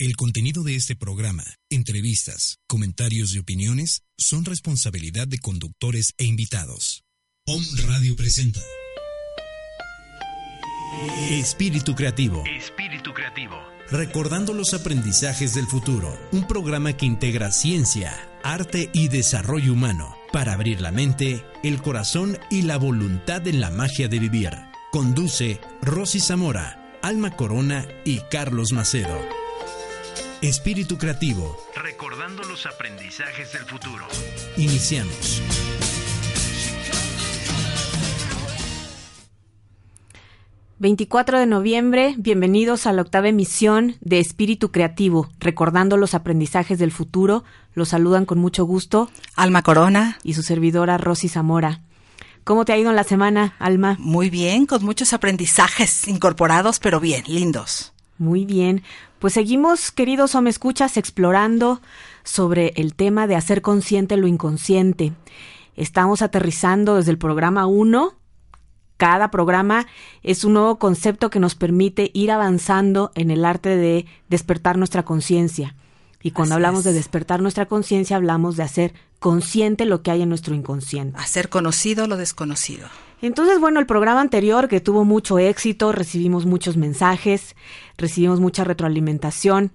El contenido de este programa, entrevistas, comentarios y opiniones son responsabilidad de conductores e invitados. POM Radio presenta Espíritu Creativo. Espíritu Creativo. Recordando los aprendizajes del futuro. Un programa que integra ciencia, arte y desarrollo humano para abrir la mente, el corazón y la voluntad en la magia de vivir. Conduce Rosy Zamora, Alma Corona y Carlos Macedo. Espíritu Creativo. Recordando los aprendizajes del futuro. Iniciamos. ...24 de noviembre... ...bienvenidos a la octava emisión... ...de Espíritu Creativo... ...recordando los aprendizajes del futuro... ...los saludan con mucho gusto... Alma Corona. ...y su servidora Rosy Zamora... ¿Cómo te ha ido en la semana, Alma? Muy bien, con muchos aprendizajes incorporados, pero bien, lindos. Muy bien. Pues seguimos, queridos o me escuchas, explorando sobre el tema de hacer consciente lo inconsciente. Estamos aterrizando desde el programa 1. Cada programa es un nuevo concepto que nos permite ir avanzando en el arte de despertar nuestra conciencia. Y cuando Así hablamos es. de despertar nuestra conciencia, hablamos de hacer consciente lo que hay en nuestro inconsciente. Hacer conocido lo desconocido. Entonces, bueno, el programa anterior que tuvo mucho éxito, recibimos muchos mensajes, recibimos mucha retroalimentación.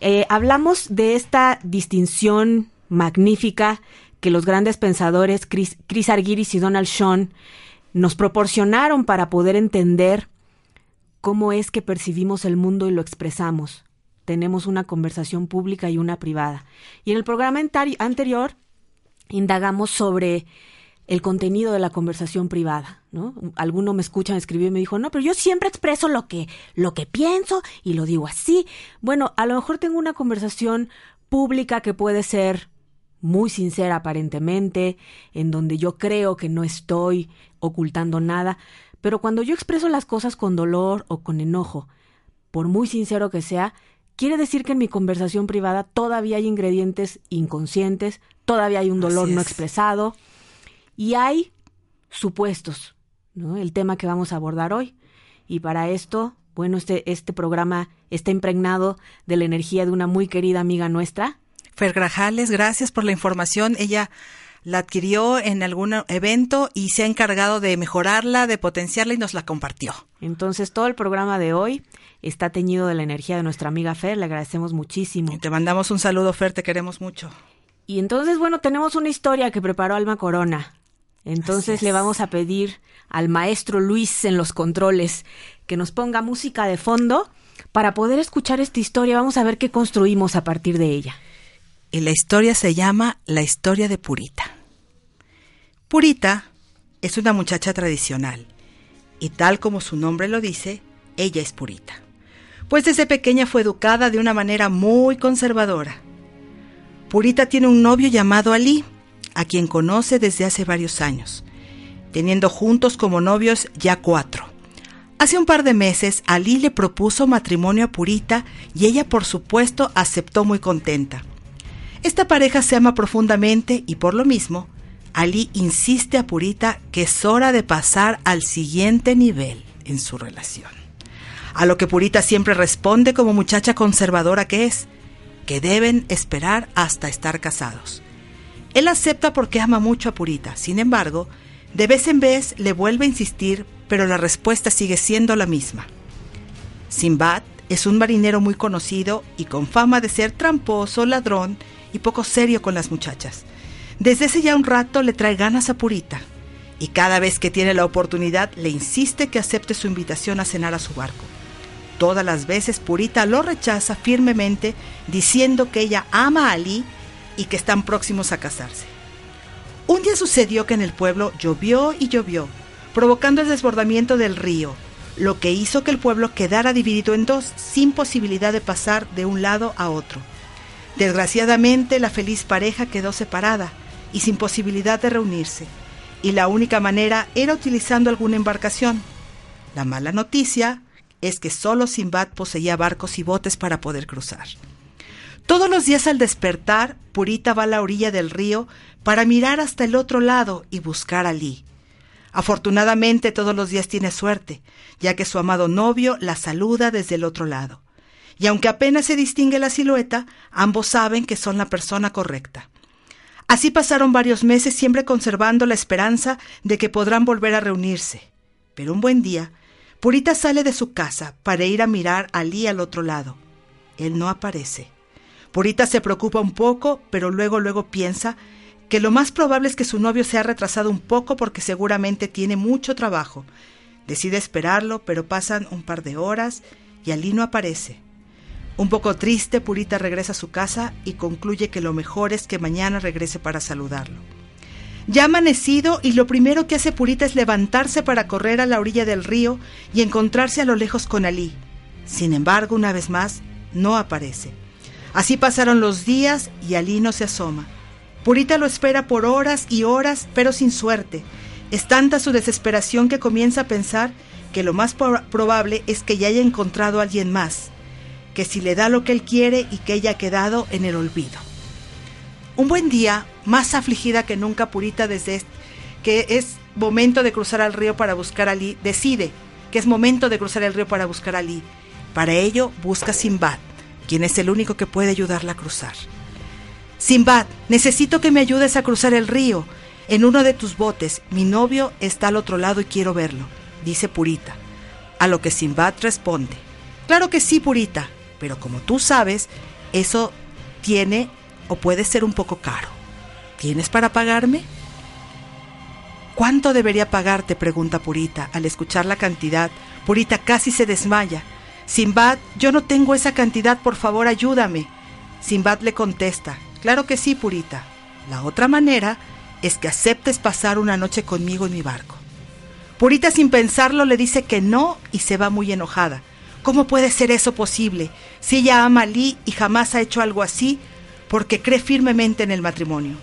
Eh, hablamos de esta distinción magnífica que los grandes pensadores Chris, Chris Argyris y Donald Sean nos proporcionaron para poder entender cómo es que percibimos el mundo y lo expresamos. Tenemos una conversación pública y una privada. Y en el programa anterior indagamos sobre el contenido de la conversación privada, ¿no? Alguno me escucha, me escribió y me dijo, no, pero yo siempre expreso lo que, lo que pienso y lo digo así. Bueno, a lo mejor tengo una conversación pública que puede ser muy sincera aparentemente, en donde yo creo que no estoy ocultando nada, pero cuando yo expreso las cosas con dolor o con enojo, por muy sincero que sea, quiere decir que en mi conversación privada todavía hay ingredientes inconscientes, todavía hay un dolor no es. expresado y hay supuestos, ¿no? El tema que vamos a abordar hoy. Y para esto, bueno, este, este programa está impregnado de la energía de una muy querida amiga nuestra, Fer Grajales, gracias por la información. Ella la adquirió en algún evento y se ha encargado de mejorarla, de potenciarla y nos la compartió. Entonces, todo el programa de hoy está teñido de la energía de nuestra amiga Fer, le agradecemos muchísimo. Y te mandamos un saludo, Fer, te queremos mucho. Y entonces, bueno, tenemos una historia que preparó Alma Corona. Entonces le vamos a pedir al maestro Luis en los controles que nos ponga música de fondo para poder escuchar esta historia. Vamos a ver qué construimos a partir de ella. Y la historia se llama La historia de Purita. Purita es una muchacha tradicional y tal como su nombre lo dice, ella es purita. Pues desde pequeña fue educada de una manera muy conservadora. Purita tiene un novio llamado Ali, a quien conoce desde hace varios años, teniendo juntos como novios ya cuatro. Hace un par de meses, Ali le propuso matrimonio a Purita y ella, por supuesto, aceptó muy contenta. Esta pareja se ama profundamente y por lo mismo, Ali insiste a Purita que es hora de pasar al siguiente nivel en su relación. A lo que Purita siempre responde como muchacha conservadora que es, que deben esperar hasta estar casados. Él acepta porque ama mucho a Purita, sin embargo, de vez en vez le vuelve a insistir, pero la respuesta sigue siendo la misma. Simbad es un marinero muy conocido y con fama de ser tramposo, ladrón y poco serio con las muchachas. Desde hace ya un rato le trae ganas a Purita y cada vez que tiene la oportunidad le insiste que acepte su invitación a cenar a su barco. Todas las veces Purita lo rechaza firmemente diciendo que ella ama a Ali y que están próximos a casarse. Un día sucedió que en el pueblo llovió y llovió, provocando el desbordamiento del río, lo que hizo que el pueblo quedara dividido en dos, sin posibilidad de pasar de un lado a otro. Desgraciadamente, la feliz pareja quedó separada y sin posibilidad de reunirse, y la única manera era utilizando alguna embarcación. La mala noticia es que solo Simbad poseía barcos y botes para poder cruzar. Todos los días al despertar, Purita va a la orilla del río para mirar hasta el otro lado y buscar a Lee. Afortunadamente todos los días tiene suerte, ya que su amado novio la saluda desde el otro lado. Y aunque apenas se distingue la silueta, ambos saben que son la persona correcta. Así pasaron varios meses siempre conservando la esperanza de que podrán volver a reunirse. Pero un buen día, Purita sale de su casa para ir a mirar a Lee al otro lado. Él no aparece. Purita se preocupa un poco, pero luego luego piensa que lo más probable es que su novio se ha retrasado un poco porque seguramente tiene mucho trabajo. Decide esperarlo, pero pasan un par de horas y Ali no aparece. Un poco triste, Purita regresa a su casa y concluye que lo mejor es que mañana regrese para saludarlo. Ya amanecido y lo primero que hace Purita es levantarse para correr a la orilla del río y encontrarse a lo lejos con Ali. Sin embargo, una vez más, no aparece. Así pasaron los días y Ali no se asoma. Purita lo espera por horas y horas, pero sin suerte. Es tanta su desesperación que comienza a pensar que lo más probable es que ya haya encontrado a alguien más, que si le da lo que él quiere y que ella ha quedado en el olvido. Un buen día, más afligida que nunca Purita desde que es momento de cruzar al río para buscar a Lee, decide que es momento de cruzar el río para buscar a Lee. Para ello busca a Simbad quien es el único que puede ayudarla a cruzar. Simbad, necesito que me ayudes a cruzar el río. En uno de tus botes, mi novio está al otro lado y quiero verlo, dice Purita. A lo que Simbad responde, claro que sí, Purita, pero como tú sabes, eso tiene o puede ser un poco caro. ¿Tienes para pagarme? ¿Cuánto debería pagarte? pregunta Purita. Al escuchar la cantidad, Purita casi se desmaya. Simbad, yo no tengo esa cantidad, por favor ayúdame. Simbad le contesta, claro que sí, Purita. La otra manera es que aceptes pasar una noche conmigo en mi barco. Purita sin pensarlo le dice que no y se va muy enojada. ¿Cómo puede ser eso posible? Si ella ama a Lee y jamás ha hecho algo así, porque cree firmemente en el matrimonio.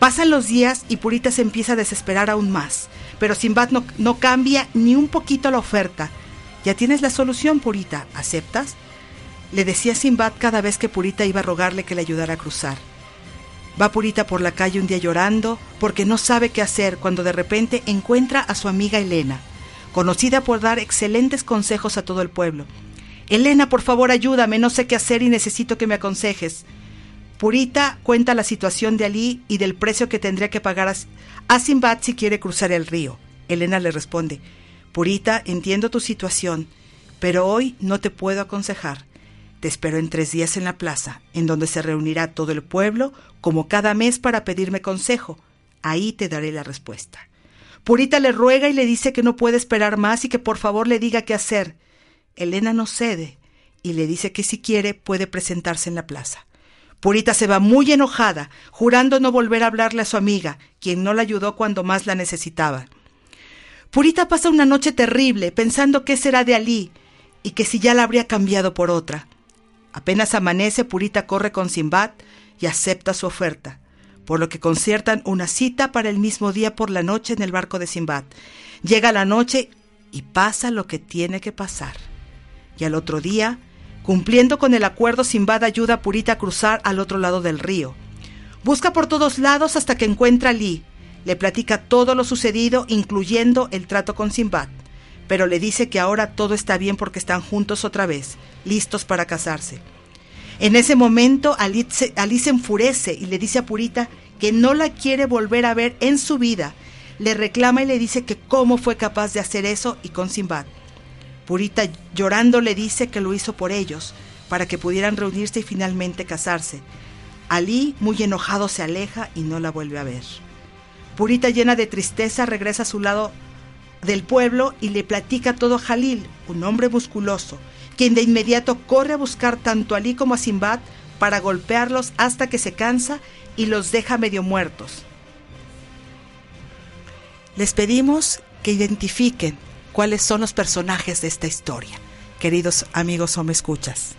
Pasan los días y Purita se empieza a desesperar aún más, pero Simbad no, no cambia ni un poquito la oferta ya tienes la solución, Purita. ¿Aceptas? Le decía Simbad cada vez que Purita iba a rogarle que le ayudara a cruzar. Va Purita por la calle un día llorando porque no sabe qué hacer cuando de repente encuentra a su amiga Elena, conocida por dar excelentes consejos a todo el pueblo. Elena, por favor, ayúdame, no sé qué hacer y necesito que me aconsejes. Purita cuenta la situación de Ali y del precio que tendría que pagar a Simbad si quiere cruzar el río. Elena le responde, Purita, entiendo tu situación, pero hoy no te puedo aconsejar. Te espero en tres días en la plaza, en donde se reunirá todo el pueblo, como cada mes, para pedirme consejo. Ahí te daré la respuesta. Purita le ruega y le dice que no puede esperar más y que por favor le diga qué hacer. Elena no cede y le dice que si quiere puede presentarse en la plaza. Purita se va muy enojada, jurando no volver a hablarle a su amiga, quien no la ayudó cuando más la necesitaba. Purita pasa una noche terrible pensando qué será de Alí y que si ya la habría cambiado por otra. Apenas amanece, Purita corre con Simbad y acepta su oferta, por lo que conciertan una cita para el mismo día por la noche en el barco de Simbad. Llega la noche y pasa lo que tiene que pasar. Y al otro día, cumpliendo con el acuerdo, Simbad ayuda a Purita a cruzar al otro lado del río. Busca por todos lados hasta que encuentra a Lee, le platica todo lo sucedido, incluyendo el trato con Simbad, pero le dice que ahora todo está bien porque están juntos otra vez, listos para casarse. En ese momento, Ali se, enfurece y le dice a Purita que no la quiere volver a ver en su vida. Le reclama y le dice que cómo fue capaz de hacer eso y con Simbad. Purita llorando le dice que lo hizo por ellos, para que pudieran reunirse y finalmente casarse. Ali, muy enojado, se aleja y no la vuelve a ver. Purita, llena de tristeza, regresa a su lado del pueblo y le platica todo a Jalil, un hombre musculoso, quien de inmediato corre a buscar tanto a Ali como a Simbad para golpearlos hasta que se cansa y los deja medio muertos. Les pedimos que identifiquen cuáles son los personajes de esta historia. Queridos amigos o me escuchas.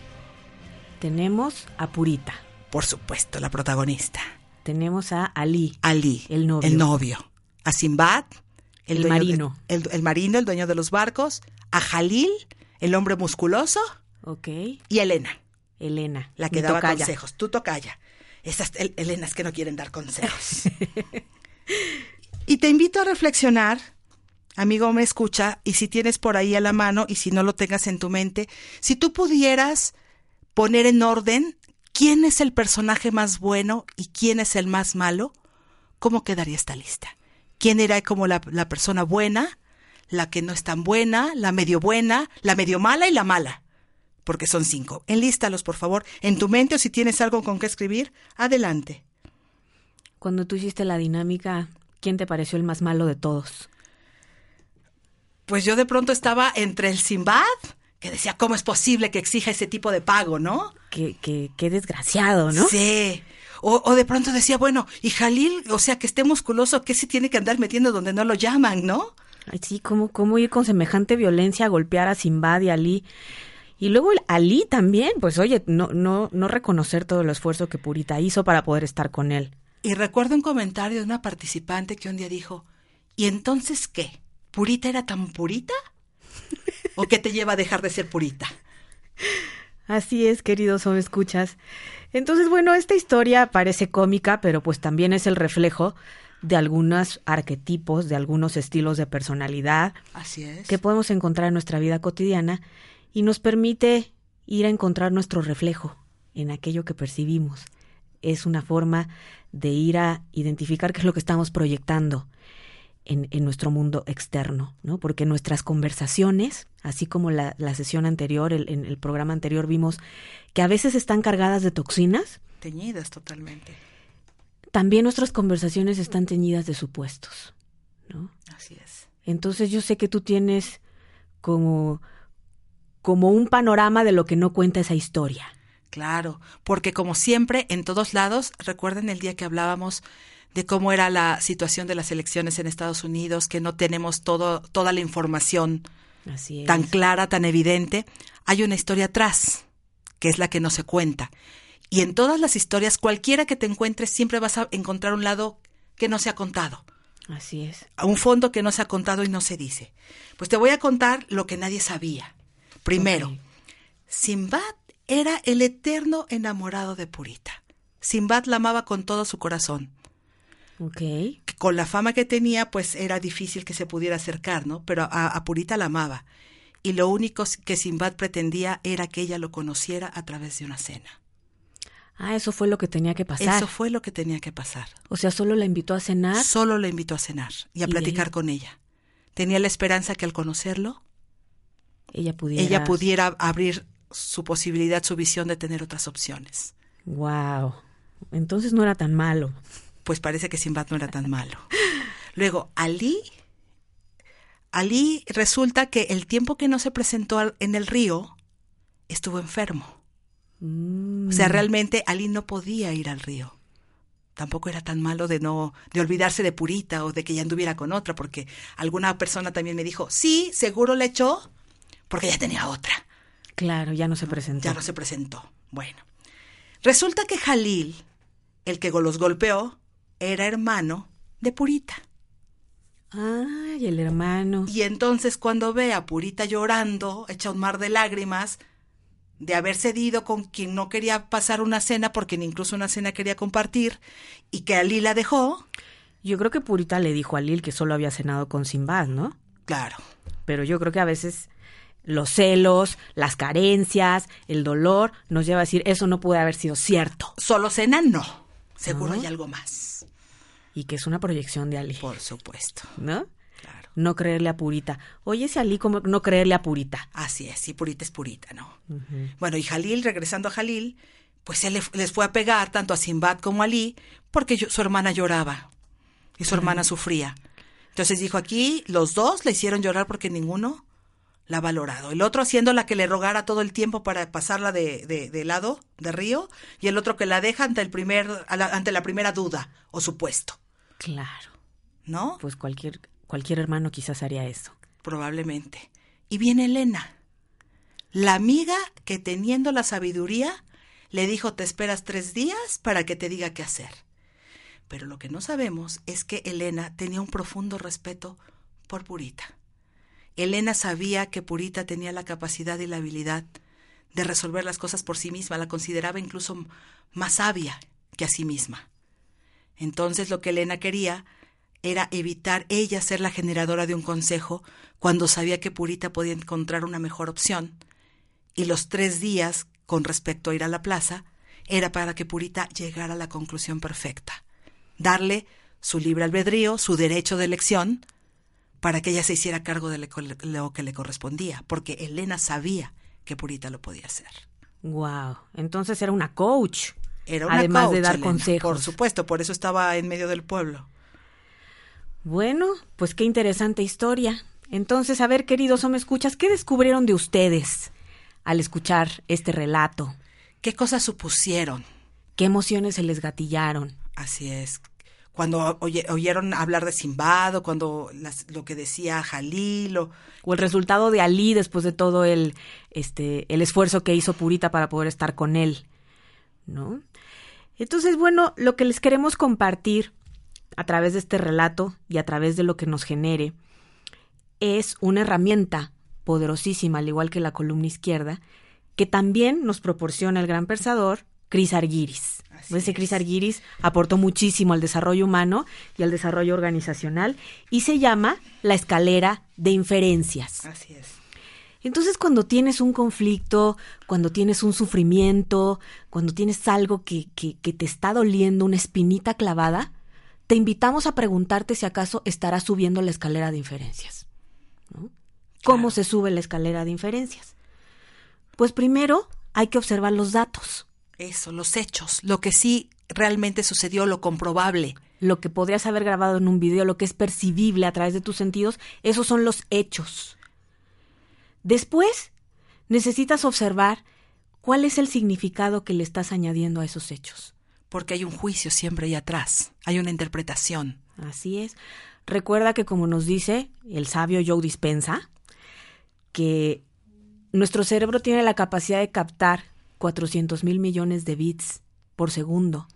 Tenemos a Purita. Por supuesto, la protagonista. Tenemos a Ali. Ali. El novio. El novio. A Simbad. El de- marino. el, el marino, el dueño de los barcos. A Jalil, el hombre musculoso. Ok. Y a Elena, Elena. la que daba tocaya. consejos. Tú tocaya. Esas el- Elenas que no quieren dar consejos. y te invito a reflexionar, amigo me escucha, y si tienes por ahí a la mano y si no lo tengas en tu mente, si tú pudieras poner en orden quién es el personaje más bueno y quién es el más malo, ¿cómo quedaría esta lista? ¿Quién era como la, la persona buena, la que no es tan buena, la medio buena, la medio mala y la mala? Porque son cinco. Enlístalos, por favor, en tu mente o si tienes algo con que escribir, adelante. Cuando tú hiciste la dinámica, ¿quién te pareció el más malo de todos? Pues yo de pronto estaba entre el Simbad, que decía, ¿cómo es posible que exija ese tipo de pago, no? Qué, qué, qué desgraciado, ¿no? Sí. O, o de pronto decía, bueno, y Jalil, o sea, que esté musculoso, ¿qué se tiene que andar metiendo donde no lo llaman, no? Ay, sí, ¿cómo, cómo ir con semejante violencia a golpear a Simbad y Ali? Y luego el Ali también, pues oye, no, no, no reconocer todo el esfuerzo que Purita hizo para poder estar con él. Y recuerdo un comentario de una participante que un día dijo, ¿y entonces qué? ¿Purita era tan purita? ¿O qué te lleva a dejar de ser purita? Así es, queridos o escuchas. Entonces, bueno, esta historia parece cómica, pero pues también es el reflejo de algunos arquetipos, de algunos estilos de personalidad Así es. que podemos encontrar en nuestra vida cotidiana y nos permite ir a encontrar nuestro reflejo en aquello que percibimos. Es una forma de ir a identificar qué es lo que estamos proyectando en, en nuestro mundo externo, ¿no? Porque nuestras conversaciones, así como la, la sesión anterior, el, en el programa anterior vimos que a veces están cargadas de toxinas, Teñidas totalmente. también nuestras conversaciones están teñidas de supuestos, ¿no? Así es. Entonces yo sé que tú tienes como, como un panorama de lo que no cuenta esa historia. Claro, porque como siempre, en todos lados, recuerden el día que hablábamos de cómo era la situación de las elecciones en Estados Unidos, que no tenemos todo, toda la información Así tan clara, tan evidente, hay una historia atrás, que es la que no se cuenta. Y en todas las historias, cualquiera que te encuentres, siempre vas a encontrar un lado que no se ha contado, Así es. a un fondo que no se ha contado y no se dice. Pues te voy a contar lo que nadie sabía. Primero, Ok. Simbad era el eterno enamorado de Purita. Simbad la amaba con todo su corazón. Ok. Que Con la fama que tenía, pues era difícil que se pudiera acercar, ¿no? Pero a, a Purita la amaba. Y lo único que Simbad pretendía era que ella lo conociera a través de una cena. Ah, eso fue lo que tenía que pasar. Eso fue lo que tenía que pasar. O sea, solo la invitó a cenar. Solo la invitó a cenar y a Y platicar con ella. Tenía la esperanza que al conocerlo, Ella pudiera. ella pudiera abrir su posibilidad, su visión de tener otras opciones. Wow. Entonces no era tan malo. Pues parece que Simbad no era tan malo. Luego, Ali, Ali resulta que el tiempo que no se presentó en el río, estuvo enfermo. Mm. O sea, realmente Ali no podía ir al río. Tampoco era tan malo de no, de olvidarse de Purita o de que ya anduviera con otra, porque alguna persona también me dijo, sí, seguro le echó, porque ya tenía otra. Claro, ya no se presentó. Ya no se presentó. Bueno, resulta que Jalil, el que los golpeó, era hermano de Purita. Ay, el hermano. Y entonces cuando ve a Purita llorando, echa un mar de lágrimas, de haber cedido con quien no quería pasar una cena, porque ni incluso una cena quería compartir, y que Ali la dejó, Yo creo que Purita le dijo a Lil que solo había cenado con Simbad, ¿no? claro, Pero yo creo que a veces los celos, las carencias, el dolor nos lleva a decir eso no puede haber sido cierto solo cena no, seguro No. hay algo más, y que es una proyección de Ali, por supuesto, ¿no? claro. No creerle a Purita. Oye, ese Ali como no creerle a Purita. Así es, y Purita es Purita, ¿no? Bueno, y Jalil, regresando a Jalil, pues él le- les fue a pegar tanto a Simbad como a Ali, porque yo- su hermana lloraba y su hermana sufría. Entonces dijo aquí, los dos le hicieron llorar porque ninguno la ha valorado. El otro haciendo la que le rogara todo el tiempo para pasarla de, de, de lado, de río, y el otro que la deja ante, el primer, ante la primera duda o supuesto, Claro. ¿no? Pues cualquier cualquier hermano quizás haría eso. Probablemente. Y viene Elena, la amiga que teniendo la sabiduría le dijo te esperas tres días para que te diga qué hacer. Pero lo que no sabemos es que Elena tenía un profundo respeto por Purita. Elena sabía que Purita tenía la capacidad y la habilidad de resolver las cosas por sí misma, la consideraba incluso más sabia que a sí misma. Entonces lo que Elena quería era evitar ella ser la generadora de un consejo cuando sabía que Purita podía encontrar una mejor opción. Y los tres días con respecto a ir a la plaza era para que Purita llegara a la conclusión perfecta. Darle su libre albedrío, su derecho de elección, para que ella se hiciera cargo de lo que le correspondía, porque Elena sabía que Purita lo podía hacer. Wow, entonces era una coach. Era una además coach, de dar Elena, consejos. Por supuesto, por eso estaba en medio del pueblo. Bueno, pues qué interesante historia. Entonces, a ver, queridos o me escuchas, ¿qué descubrieron de ustedes al escuchar este relato? ¿Qué cosas supusieron? ¿Qué emociones se les gatillaron? Así es. Cuando oye- oyeron hablar de Simbad o cuando las- lo que decía Jalil o O el resultado de Ali después de todo el, este, el esfuerzo que hizo Purita para poder estar con él, ¿no? Entonces, bueno, lo que les queremos compartir a través de este relato y a través de lo que nos genere es una herramienta poderosísima, al igual que la columna izquierda, que también nos proporciona el gran pensador Chris Argyris. Así Ese es. Chris Argyris aportó muchísimo al desarrollo humano y al desarrollo organizacional y se llama la escalera de inferencias. así es. Entonces, cuando tienes un conflicto, cuando tienes un sufrimiento, cuando tienes algo que, que, que te está doliendo, una espinita clavada, te invitamos a preguntarte si acaso estarás subiendo la escalera de inferencias. ¿no? ¿Cómo Claro. se sube la escalera de inferencias? Pues primero hay que observar los datos, Eso, los hechos, lo que sí realmente sucedió, lo comprobable. lo que podrías haber grabado en un video, lo que es percibible a través de tus sentidos, esos son los hechos. Después, necesitas observar cuál es el significado que le estás añadiendo a esos hechos. Porque hay un juicio siempre ahí atrás, hay una interpretación. Así es. Recuerda que como nos dice el sabio Joe Dispensa, que nuestro cerebro tiene la capacidad de captar 400 mil millones de bits por segundo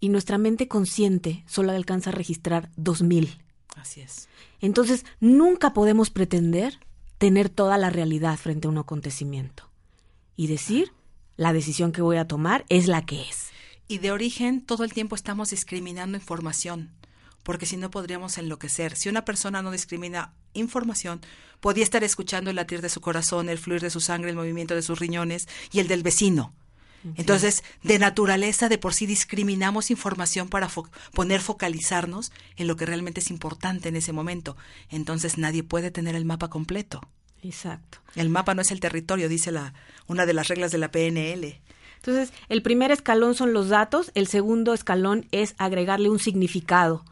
y nuestra mente consciente solo alcanza a registrar 2000. Así es. Entonces, nunca podemos pretender tener toda la realidad frente a un acontecimiento y decir, la decisión que voy a tomar es la que es. Y de origen todo el tiempo estamos discriminando información, porque si no podríamos enloquecer. Si una persona no discrimina información, podía estar escuchando el latir de su corazón, el fluir de su sangre, el movimiento de sus riñones y el del vecino. Entonces, de naturaleza, de por sí discriminamos información para fo- poner focalizarnos en lo que realmente es importante en ese momento. Entonces, nadie puede tener el mapa completo. Exacto. El mapa no es el territorio, dice la, una de las reglas de la PNL. Entonces, el primer escalón son los datos, el segundo escalón es agregarle un significado.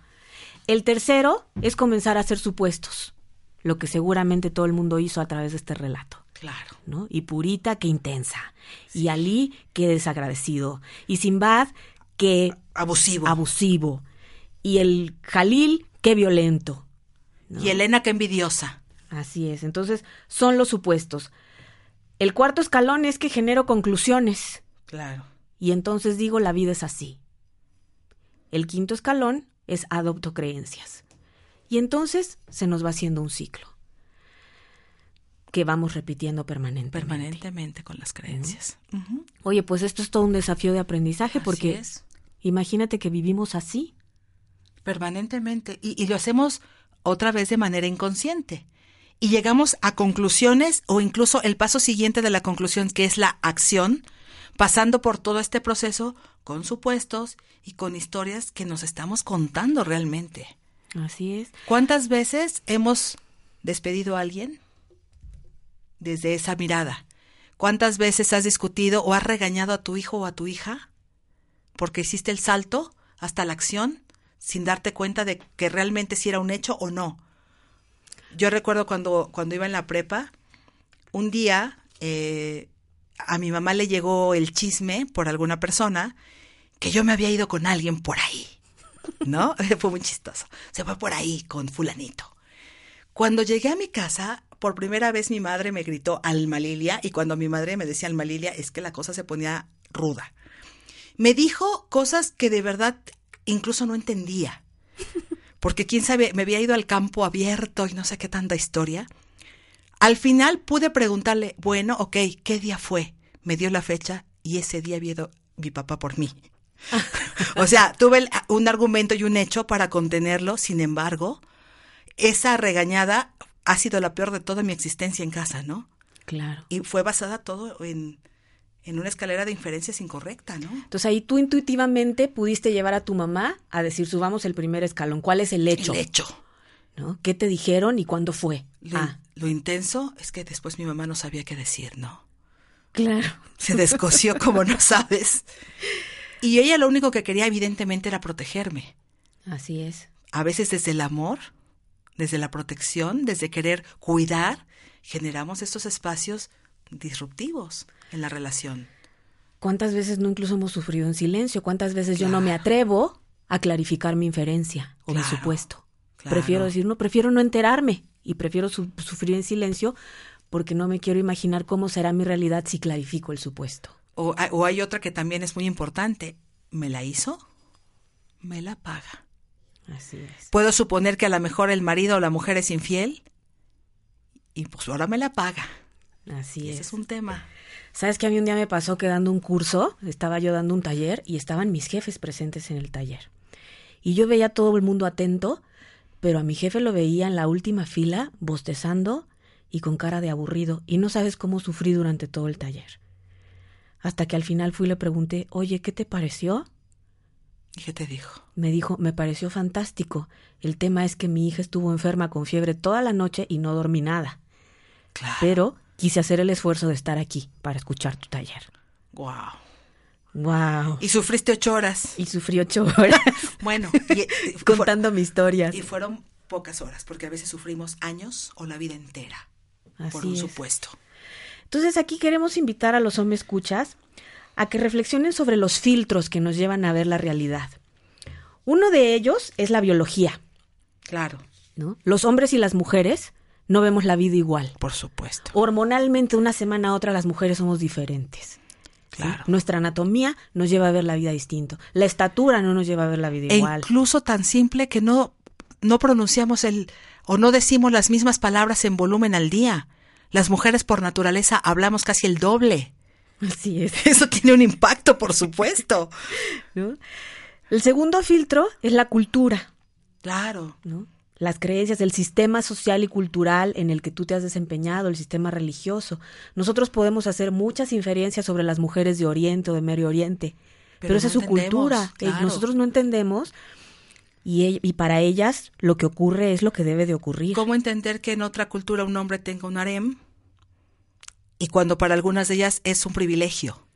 El tercero es comenzar a hacer supuestos, lo que seguramente todo el mundo hizo a través de este relato. Claro. ¿no? Y Purita, qué intensa. Y Ali, qué desagradecido. Y Simbad, qué Abusivo. abusivo. Y el Jalil, qué violento. Y Elena, qué envidiosa. Así es. Entonces, son los supuestos. El cuarto escalón es que genero conclusiones. Claro. Y entonces digo, la vida es así. El quinto escalón es adopto creencias. Y entonces se nos va haciendo un ciclo que vamos repitiendo permanentemente. Permanentemente con las creencias. Oye, pues esto es todo un desafío de aprendizaje Así porque es. imagínate que vivimos así. Permanentemente. Y, y lo hacemos otra vez de manera inconsciente. Y llegamos a conclusiones o incluso el paso siguiente de la conclusión, que es la acción, pasando por todo este proceso con supuestos y con historias que nos estamos contando realmente. Así es. ¿Cuántas veces hemos despedido a alguien desde esa mirada? ¿Cuántas veces has discutido o has regañado a tu hijo o a tu hija porque hiciste el salto hasta la acción sin darte cuenta de que realmente si era un hecho o no? Yo recuerdo cuando, cuando iba en la prepa, un día eh, a mi mamá le llegó el chisme por alguna persona que yo me había ido con alguien por ahí. ¿no? Fue muy chistoso. Se fue por ahí con fulanito. Cuando llegué a mi casa, por primera vez mi madre me gritó Alma Lilia y cuando mi madre me decía Alma Lilia es que la cosa se ponía ruda. Me dijo cosas que de verdad incluso no entendía. Porque quién sabe, me había ido al campo abierto y no sé qué tanta historia. Al final pude preguntarle, bueno, ok, ¿qué día fue? Me dio la fecha y ese día había ido mi papá por mí. o sea, tuve el- un argumento y un hecho para contenerlo, sin embargo, esa regañada ha sido la peor de toda mi existencia en casa, ¿no? Claro. Y fue basada todo en, en una escalera de inferencias incorrecta, ¿no? Entonces ahí tú intuitivamente pudiste llevar a tu mamá a decir, subamos el primer escalón. ¿Cuál es el hecho? El hecho. ¿No? ¿Qué te dijeron y cuándo fue? Lo, Ah, lo intenso es que después mi mamá no sabía qué decir, ¿no? claro. Se descoció como no sabes. Y ella lo único que quería evidentemente era protegerme. Así es. A veces desde el amor, desde la protección, desde querer cuidar, generamos estos espacios disruptivos en la relación. ¿Cuántas veces no incluso hemos sufrido en silencio? ¿Cuántas veces yo no me atrevo a clarificar mi inferencia o mi supuesto? claro. Prefiero decir, no, prefiero no enterarme y prefiero su- sufrir en silencio porque no me quiero imaginar cómo será mi realidad si clarifico el supuesto. O, hay- o hay otra que también es muy importante. ¿Me la hizo? Me la paga. Así es. Puedo suponer que a lo mejor el marido o la mujer es infiel y pues ahora me la paga. Así es. ese es un tema. ¿Sabes que a mí un día me pasó que dando un curso, estaba yo dando un taller y estaban mis jefes presentes en el taller? Y yo veía a todo el mundo atento, pero a mi jefe lo veía en la última fila, bostezando y con cara de aburrido, y no sabes cómo sufrí durante todo el taller. Hasta que al final fui y le pregunté, oye, ¿qué te pareció? ¿Y qué te dijo? Me dijo, me pareció fantástico. El tema es que mi hija estuvo enferma con fiebre toda la noche y no dormí nada. Claro. Pero quise hacer el esfuerzo de estar aquí para escuchar tu taller. Wow. Wow. Y sufriste ocho horas. Y sufrí ocho horas Bueno, y, contando mis historias. y fueron pocas horas, porque a veces sufrimos años o la vida entera por Así un es. supuesto. Entonces aquí queremos invitar a los hombres escuchas a que reflexionen sobre los filtros que nos llevan a ver la realidad. Uno de ellos es la biología, Claro, ¿no? Los hombres y las mujeres no vemos la vida igual. por supuesto. Hormonalmente, una semana a otra, las mujeres somos diferentes. ¿sí? Claro. Nuestra anatomía nos lleva a ver la vida distinto. La estatura no nos lleva a ver la vida E igual. incluso tan simple que no, no pronunciamos el o no decimos las mismas palabras en volumen al día. Las mujeres por naturaleza hablamos casi el doble. Así es. Eso tiene un impacto, por supuesto. ¿no? El segundo filtro es la cultura. Claro. ¿no? Las creencias, el sistema social y cultural en el que tú te has desempeñado, el sistema religioso. Nosotros podemos hacer muchas inferencias sobre las mujeres de Oriente o de Medio Oriente, pero, Pero esa no es su cultura. Eh, claro. Nosotros no entendemos y, y para ellas lo que ocurre es lo que debe de ocurrir. ¿Cómo entender que en otra cultura un hombre tenga un harem? Y cuando para algunas de ellas es un privilegio.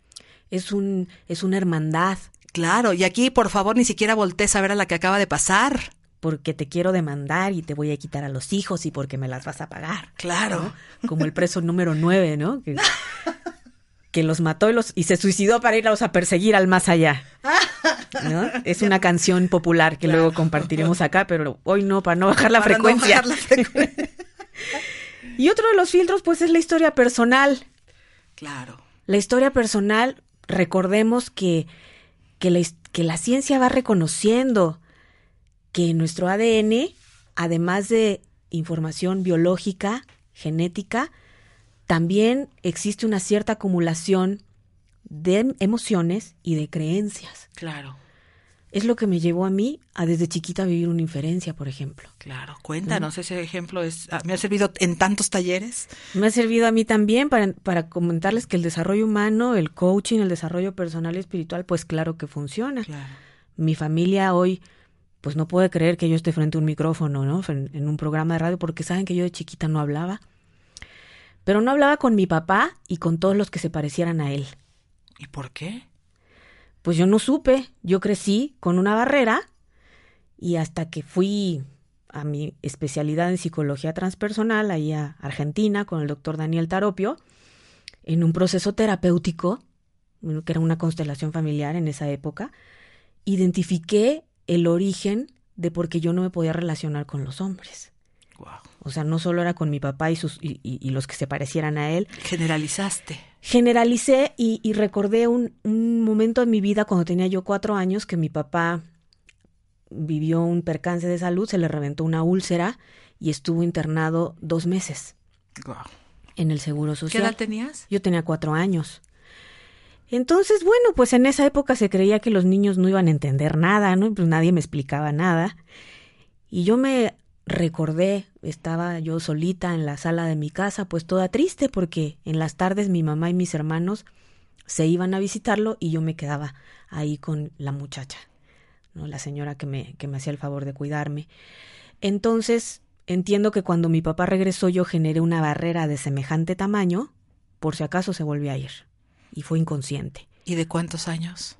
Es, un, es una hermandad, Claro, y aquí por favor ni siquiera voltees a ver a la que acaba de pasar. porque te quiero demandar y te voy a quitar a los hijos y porque me las vas a pagar. Claro. como el preso número 9, ¿no? Que, que los mató y, los, y se suicidó para irlos a perseguir al más allá. ¿no? Es una canción popular que luego compartiremos acá, pero hoy no, para no bajar la Para no bajar la frecuencia. Y otro de los filtros, pues, es la historia personal. Claro. La historia personal, recordemos que, que, la, que la ciencia va reconociendo que en nuestro ADN, además de información biológica, genética, también existe una cierta acumulación de em- emociones y de creencias. Claro. Es lo que me llevó a mí a desde chiquita vivir una inferencia, por ejemplo. Claro. Cuéntanos, ese ejemplo es, ah, me ha servido en tantos talleres. Me ha servido a mí también para, para comentarles que el desarrollo humano, el coaching, el desarrollo personal y espiritual, pues claro que funciona. Claro. Mi familia hoy, pues no puede creer que yo esté frente a un micrófono, ¿no? En, en un programa de radio, porque saben que yo de chiquita no hablaba. Pero no hablaba con mi papá y con todos los que se parecieran a él. ¿Y por qué? Pues yo no supe, yo crecí con una barrera y hasta que fui a mi especialidad en psicología transpersonal, ahí a Argentina, con el doctor Daniel Taropio, en un proceso terapéutico, que era una constelación familiar en esa época, identifiqué el origen de por qué yo no me podía relacionar con los hombres. Wow. O sea, no solo era con mi papá y, sus, y, y- y los que se parecieran a él. Generalizaste. Generalicé y, y recordé un, un momento en mi vida cuando tenía yo cuatro años que mi papá vivió un percance de salud, se le reventó una úlcera y estuvo internado dos meses Wow. en el Seguro ¿Qué Social. edad tenías? Yo tenía cuatro años. Entonces, bueno, pues en esa época se creía que los niños no iban a entender nada, ¿no? Pues nadie me explicaba nada. Y yo me recordé, estaba yo solita en la sala de mi casa, pues toda triste, porque en las tardes mi mamá y mis hermanos se iban a visitarlo y yo me quedaba ahí con la muchacha, ¿no? La señora que me, que me hacía el favor de cuidarme. Entonces, entiendo que cuando mi papá regresó yo generé una barrera de semejante tamaño, por si acaso se volvió a ir. Y fue inconsciente. ¿Y de cuántos años?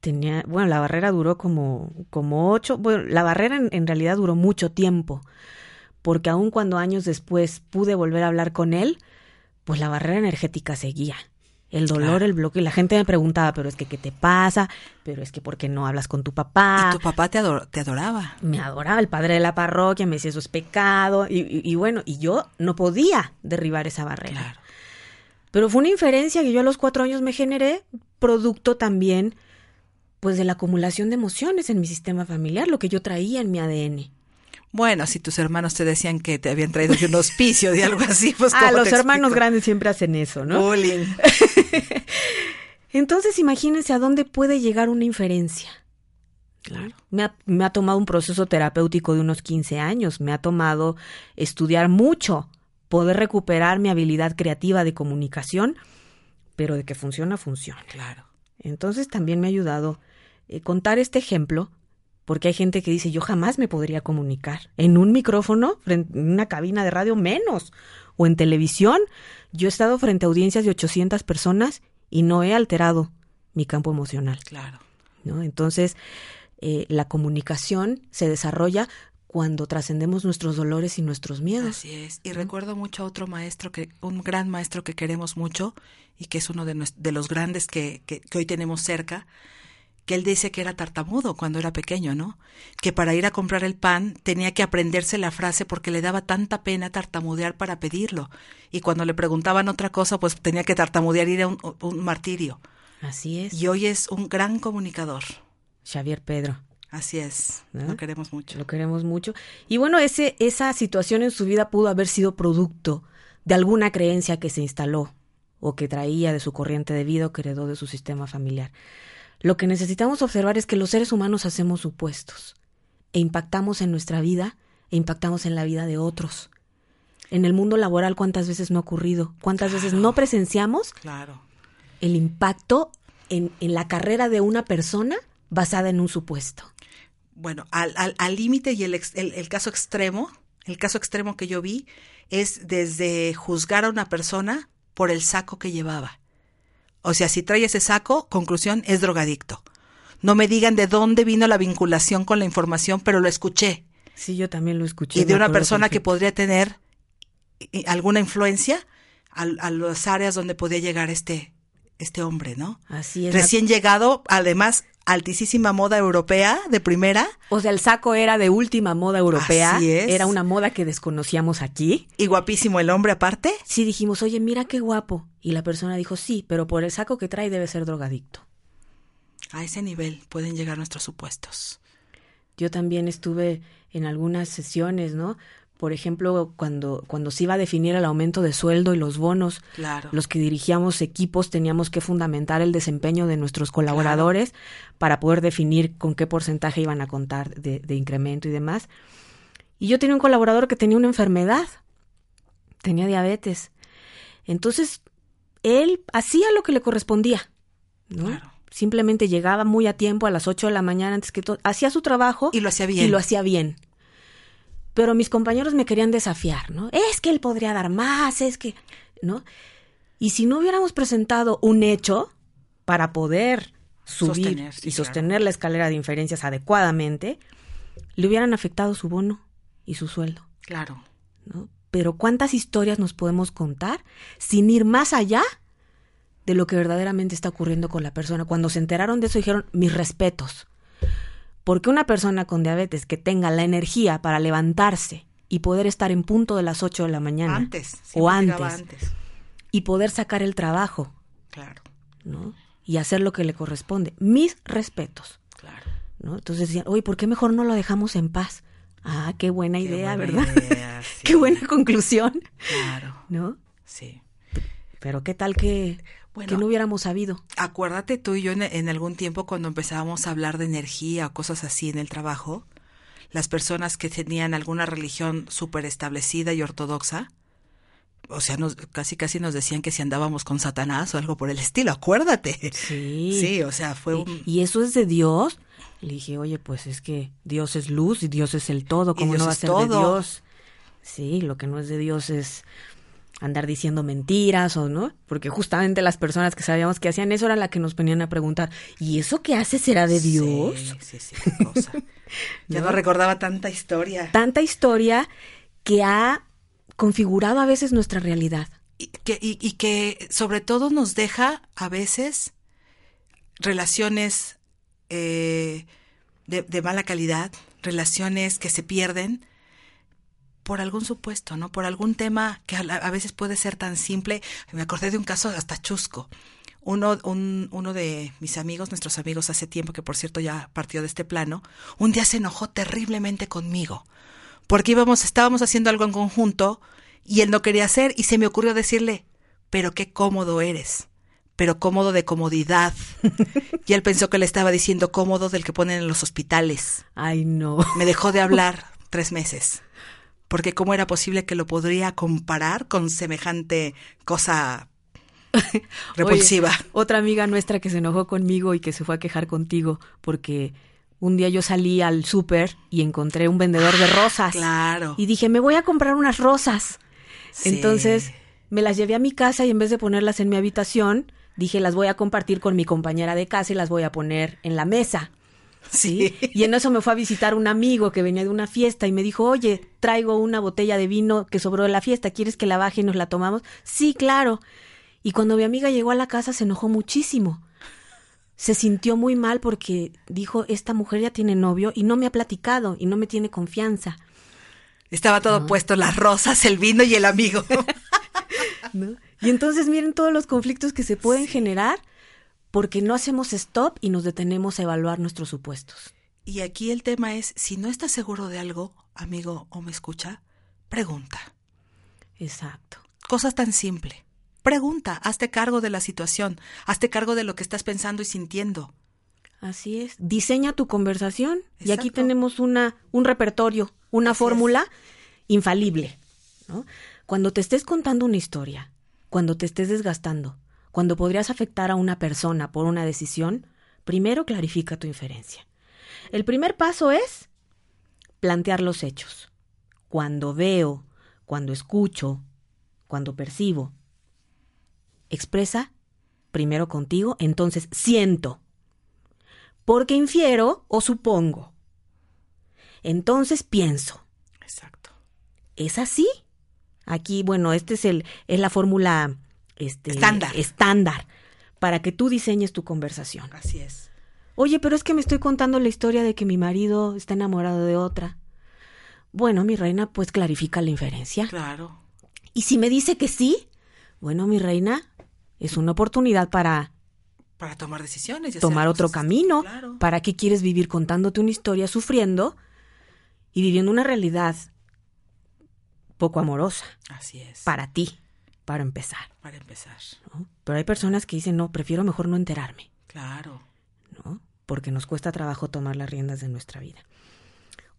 Tenía, bueno, la barrera duró como, como ocho, bueno, la barrera en, en realidad duró mucho tiempo, porque aun cuando años después pude volver a hablar con él, pues la barrera energética seguía. El dolor, Claro. el bloque, y la gente me preguntaba, pero es que, ¿qué te pasa? Pero es que, ¿por qué no hablas con tu papá? Y tu papá te, ador- te adoraba. me adoraba el padre de la parroquia, me decía eso es pecado, y, y- y bueno, y yo no podía derribar esa barrera. Claro. Pero fue una inferencia que yo a los cuatro años me generé, producto también, pues, de la acumulación de emociones en mi sistema familiar, lo que yo traía en mi ADN. Bueno, si tus hermanos te decían que te habían traído un hospicio de algo así, pues ah, ¿cómo los te hermanos grandes siempre hacen eso, ¿no? Bullying. Entonces, imagínense a dónde puede llegar una inferencia. Claro. Me ha, me ha tomado un proceso terapéutico de unos 15 años, me ha tomado estudiar mucho, poder recuperar mi habilidad creativa de comunicación, pero de que funciona, funciona. Claro. Entonces también me ha ayudado eh, contar este ejemplo, porque hay gente que dice, yo jamás me podría comunicar. En un micrófono, frente- en una cabina de radio, menos. O en televisión, yo he estado frente a audiencias de 800 personas y no he alterado mi campo emocional. Claro. ¿no? Entonces, eh, la comunicación se desarrolla cuando trascendemos nuestros dolores y nuestros miedos. Así es. Y recuerdo mucho a otro maestro, que un gran maestro que queremos mucho y que es uno de, de los grandes que, que, que hoy tenemos cerca, que él dice que era tartamudo cuando era pequeño, ¿no? Que para ir a comprar el pan tenía que aprenderse la frase porque le daba tanta pena tartamudear para pedirlo. Y cuando le preguntaban otra cosa, pues tenía que tartamudear y era un, un martirio. Así es. Y hoy es un gran comunicador. Xavier Pedro. Así es. Lo queremos mucho. Lo queremos mucho. Y bueno, ese, esa situación en su vida pudo haber sido producto de alguna creencia que se instaló o que traía de su corriente de vida o que heredó de su sistema familiar. Lo que necesitamos observar es que los seres humanos hacemos supuestos e impactamos en nuestra vida e impactamos en la vida de otros. En el mundo laboral, ¿cuántas veces no ha ocurrido? ¿Cuántas veces no presenciamos Claro. el impacto en, en la carrera de una persona basada en un supuesto? Bueno, al al- al límite y el, ex- el, el caso extremo, el caso extremo que yo vi es desde juzgar a una persona por el saco que llevaba. O sea, si trae ese saco, conclusión, es drogadicto. No me digan de dónde vino la vinculación con la información, pero lo escuché. Sí, yo también lo escuché. Y de una persona que podría tener eh, alguna influencia a, a las áreas donde podía llegar este, este hombre, ¿no? Así es. Recién llegado, además, altísima moda europea de primera, O sea, el saco era de última moda europea. Así es. Era una moda que desconocíamos aquí. y guapísimo el hombre aparte. Sí dijimos, oye, mira qué guapo. Y la persona dijo, sí, pero por el saco que trae debe ser drogadicto. A ese nivel pueden llegar nuestros supuestos. Yo también estuve en algunas sesiones, ¿no? Por ejemplo, cuando, cuando se iba a definir el aumento de sueldo y los bonos, Claro. los que dirigíamos equipos teníamos que fundamentar el desempeño de nuestros colaboradores para poder definir con qué porcentaje iban a contar de, de incremento y demás. Y yo tenía un colaborador que tenía una enfermedad, tenía diabetes. Entonces, él hacía lo que le correspondía, ¿no? Claro. Simplemente llegaba muy a tiempo, a las 8 de la mañana, antes que todo, hacía su trabajo Y lo hacía bien. y lo hacía bien. Pero mis compañeros me querían desafiar, ¿no? Es que él podría dar más, es que, ¿no? Y si no hubiéramos presentado un hecho para poder subir Sostener, sí, y claro. sostener la escalera de inferencias adecuadamente, le hubieran afectado su bono y su sueldo, Claro. ¿no? Pero ¿cuántas historias nos podemos contar sin ir más allá de lo que verdaderamente está ocurriendo con la persona? Cuando se enteraron de eso dijeron, mis respetos. Porque una persona con diabetes que tenga la energía para levantarse y poder estar en punto de las 8 de la mañana. Antes. O antes. antes. Y poder sacar el trabajo, Claro, ¿no? Y hacer lo que le corresponde. Mis respetos, claro. ¿no? Entonces decían, oye, ¿por qué mejor no lo dejamos en paz? Ah, qué buena Qué idea, buena ¿verdad? idea, sí. qué buena conclusión, Claro, ¿no? sí. Pero qué tal que, Bueno. que no hubiéramos sabido. Acuérdate tú y yo en, en algún tiempo cuando empezábamos a hablar de energía o cosas así en el trabajo, las personas que tenían alguna religión súper establecida y ortodoxa, o sea, nos, casi casi nos decían que si andábamos con Satanás o algo por el estilo, acuérdate. Sí. Sí, o sea, fue un... ¿Y eso es de Dios? Le dije, oye, pues es que Dios es luz y Dios es el todo, ¿cómo no va a ser de. Dios? Sí, lo que no es de Dios es andar diciendo mentiras o no, porque justamente las personas que sabíamos que hacían eso eran las que nos venían a preguntar, ¿y eso que hace será de Dios? Sí, sí, sí, qué cosa. Ya no recordaba tanta historia. Tanta historia que ha configurado a veces nuestra realidad. y que, y, y que sobre todo nos deja a veces relaciones eh, de, de mala calidad, relaciones que se pierden por algún supuesto, ¿no? Por algún tema que a, la- a veces puede ser tan simple. Me acordé de un caso hasta chusco. Uno, un, uno de mis amigos, nuestros amigos hace tiempo, que por cierto ya partió de este plano, un día se enojó terriblemente conmigo, porque íbamos, estábamos haciendo algo en conjunto y él no quería hacer y se me ocurrió decirle, pero qué cómodo eres, pero cómodo de comodidad. y él pensó que le estaba diciendo cómodo del que ponen en los hospitales. Ay, no. Me dejó de hablar tres meses. Porque cómo era posible que lo podría comparar con semejante cosa repulsiva. Oye, otra amiga nuestra que se enojó conmigo y que se fue a quejar contigo porque un día yo salí al súper y encontré un vendedor de rosas. Claro. Y dije, me voy a comprar unas rosas. Sí. Entonces me las llevé a mi casa y en vez de ponerlas en mi habitación, dije, las voy a compartir con mi compañera de casa y las voy a poner en la mesa. Sí. Y en eso me fue a visitar un amigo que venía de una fiesta y me dijo, oye, traigo una botella de vino que sobró de la fiesta, ¿quieres que la baje y nos la tomamos? Sí, claro. Y cuando mi amiga llegó a la casa se enojó muchísimo. Se sintió muy mal porque dijo, esta mujer ya tiene novio y no me ha platicado y no me tiene confianza. Estaba todo puesto, las rosas, el vino y el amigo. ¿no? Y entonces miren todos los conflictos que se pueden generar porque no hacemos stop y nos detenemos a evaluar nuestros supuestos. y aquí el tema es, si no estás seguro de algo, amigo o me escucha, pregunta. Exacto. Cosas tan simple. Pregunta, hazte cargo de la situación, hazte cargo de lo que estás pensando y sintiendo. Así es. Diseña tu conversación. Y aquí tenemos una, un repertorio, una Así fórmula infalible. ¿no? Cuando te estés contando una historia, cuando te estés desgastando, cuando podrías afectar a una persona por una decisión, primero clarifica tu inferencia. El primer paso es plantear los hechos. Cuando veo, cuando escucho, cuando percibo, expresa primero contigo, entonces siento porque infiero o supongo. Entonces pienso, Exacto. ¿es así? Aquí, bueno, este es el es la fórmula este, Estándar. estándar para que tú diseñes tu conversación. Así es. Oye, pero es que me estoy contando la historia de que mi marido está enamorado de otra. Bueno, mi reina, pues clarifica la inferencia. Claro. Y si me dice que sí, bueno, mi reina, es una oportunidad para Para tomar decisiones. y tomar otro cosas- camino. Claro. ¿Para qué quieres vivir contándote una historia, sufriendo y viviendo una realidad poco amorosa Así es. para ti, para empezar? Para empezar. ¿no? Pero hay personas que dicen, no, prefiero mejor no enterarme, Claro. ¿no? Porque nos cuesta trabajo tomar las riendas de nuestra vida.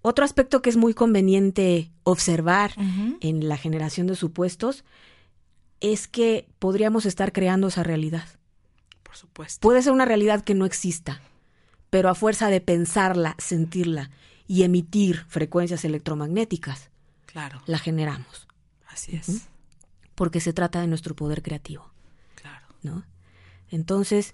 Otro aspecto que es muy conveniente observar en la generación de supuestos es que podríamos estar creando esa realidad. Por supuesto. Puede ser una realidad que no exista, pero a fuerza de pensarla, sentirla y emitir frecuencias electromagnéticas, Claro. la generamos, Así es. Porque se trata de nuestro poder creativo, Claro. ¿no? Entonces,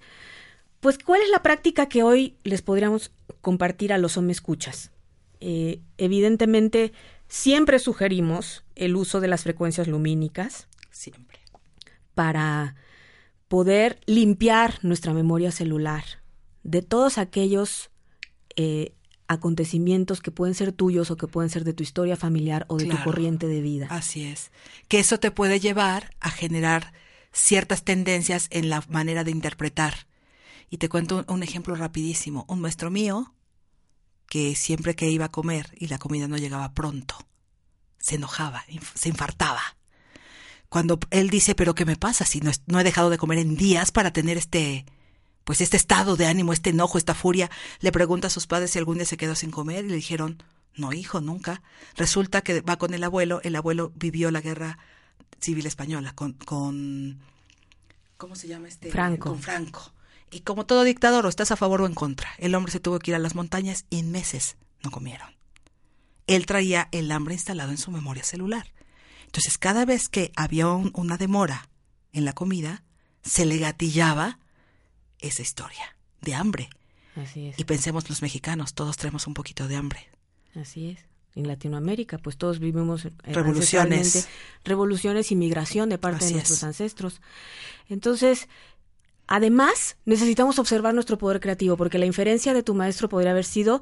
pues, ¿cuál es la práctica que hoy les podríamos compartir a los hombres escuchas? Eh, evidentemente, siempre sugerimos el uso de las frecuencias lumínicas Siempre. para poder limpiar nuestra memoria celular de todos aquellos eh, acontecimientos que pueden ser tuyos o que pueden ser de tu historia familiar o de tu corriente de vida. Así es. Que eso te puede llevar a generar ciertas tendencias en la manera de interpretar. Y te cuento un, un ejemplo rapidísimo. Un maestro mío que siempre que iba a comer y la comida no llegaba pronto, se enojaba, inf- se infartaba. Cuando él dice, pero ¿qué me pasa si no, no he dejado de comer en días para tener este, pues este estado de ánimo, este enojo, esta furia? Le pregunta a sus padres si algún día se quedó sin comer y le dijeron, no, hijo, nunca. Resulta que va con el abuelo, el abuelo vivió la guerra civil española con, con ¿cómo se llama este? Franco. Con Franco. Y como todo dictador, o estás a favor o en contra. El hombre se tuvo que ir a las montañas y en meses no comieron. Él traía el hambre instalado en su memoria celular. Entonces, cada vez que había un- una demora en la comida, se le gatillaba esa historia de hambre. Así es. Y pensemos los mexicanos, todos tenemos un poquito de hambre. Así es. En Latinoamérica, pues todos vivimos eh, Revoluciones. revoluciones y migración de parte Así de nuestros es. ancestros. Entonces, además, necesitamos observar nuestro poder creativo, porque la inferencia de tu maestro podría haber sido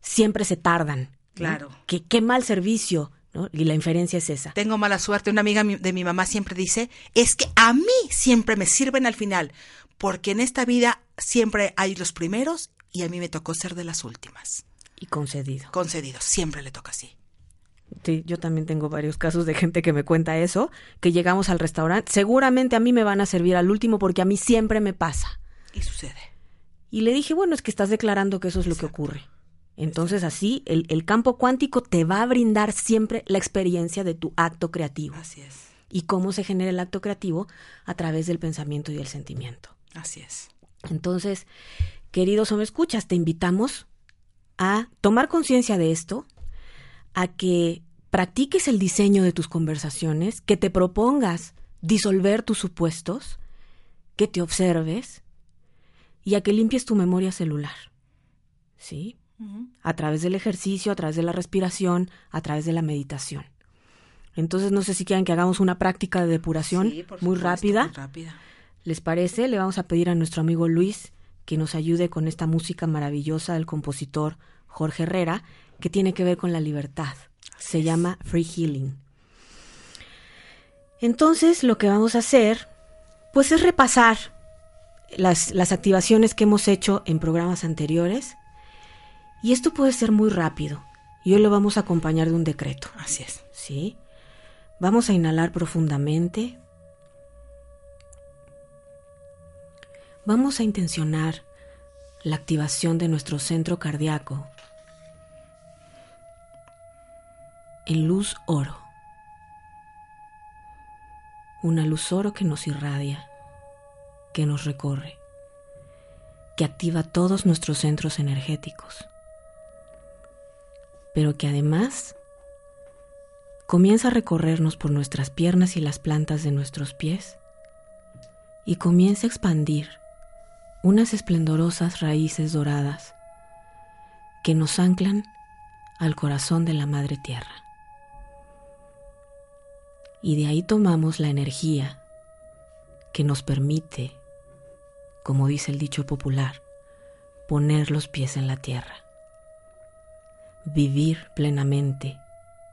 siempre se tardan. ¿no? Claro. Que qué mal servicio, ¿no? Y la inferencia es esa. Tengo mala suerte. Una amiga mi- de mi mamá siempre dice, es que a mí siempre me sirven al final, porque en esta vida siempre hay los primeros y a mí me tocó ser de las últimas. Y concedido. Concedido, siempre le toca así. Sí, yo también tengo varios casos de gente que me cuenta eso, que llegamos al restaurante, seguramente a mí me van a servir al último porque a mí siempre me pasa. Y sucede. Y le dije, bueno, es que estás declarando que eso es lo que ocurre. Entonces así, el, el campo cuántico te va a brindar siempre la experiencia de tu acto creativo. Así es. Y cómo se genera el acto creativo a través del pensamiento y del sentimiento. Así es. Entonces, queridos o me escuchas, te invitamos a tomar conciencia de esto, a que practiques el diseño de tus conversaciones, que te propongas disolver tus supuestos, que te observes y a que limpies tu memoria celular. ¿Sí? A través del ejercicio, a través de la respiración, a través de la meditación. Entonces, no sé si quieren que hagamos una práctica de depuración Sí, por muy supuesto, rápida. Muy rápida. ¿Les parece? Le vamos a pedir a nuestro amigo Luis que nos ayude con esta música maravillosa del compositor Jorge Herrera, que tiene que ver con la libertad. Se llama Free Healing. Entonces, lo que vamos a hacer, pues es repasar las, las activaciones que hemos hecho en programas anteriores. Y esto puede ser muy rápido. Y hoy lo vamos a acompañar de un decreto. Así es. ¿Sí? Vamos a inhalar profundamente. Vamos a intencionar la activación de nuestro centro cardíaco en luz oro. Una luz oro que nos irradia, que nos recorre, que activa todos nuestros centros energéticos, pero que además comienza a recorrernos por nuestras piernas y las plantas de nuestros pies y comienza a expandir unas esplendorosas raíces doradas que nos anclan al corazón de la Madre Tierra. Y de ahí tomamos la energía que nos permite, como dice el dicho popular, poner los pies en la tierra, vivir plenamente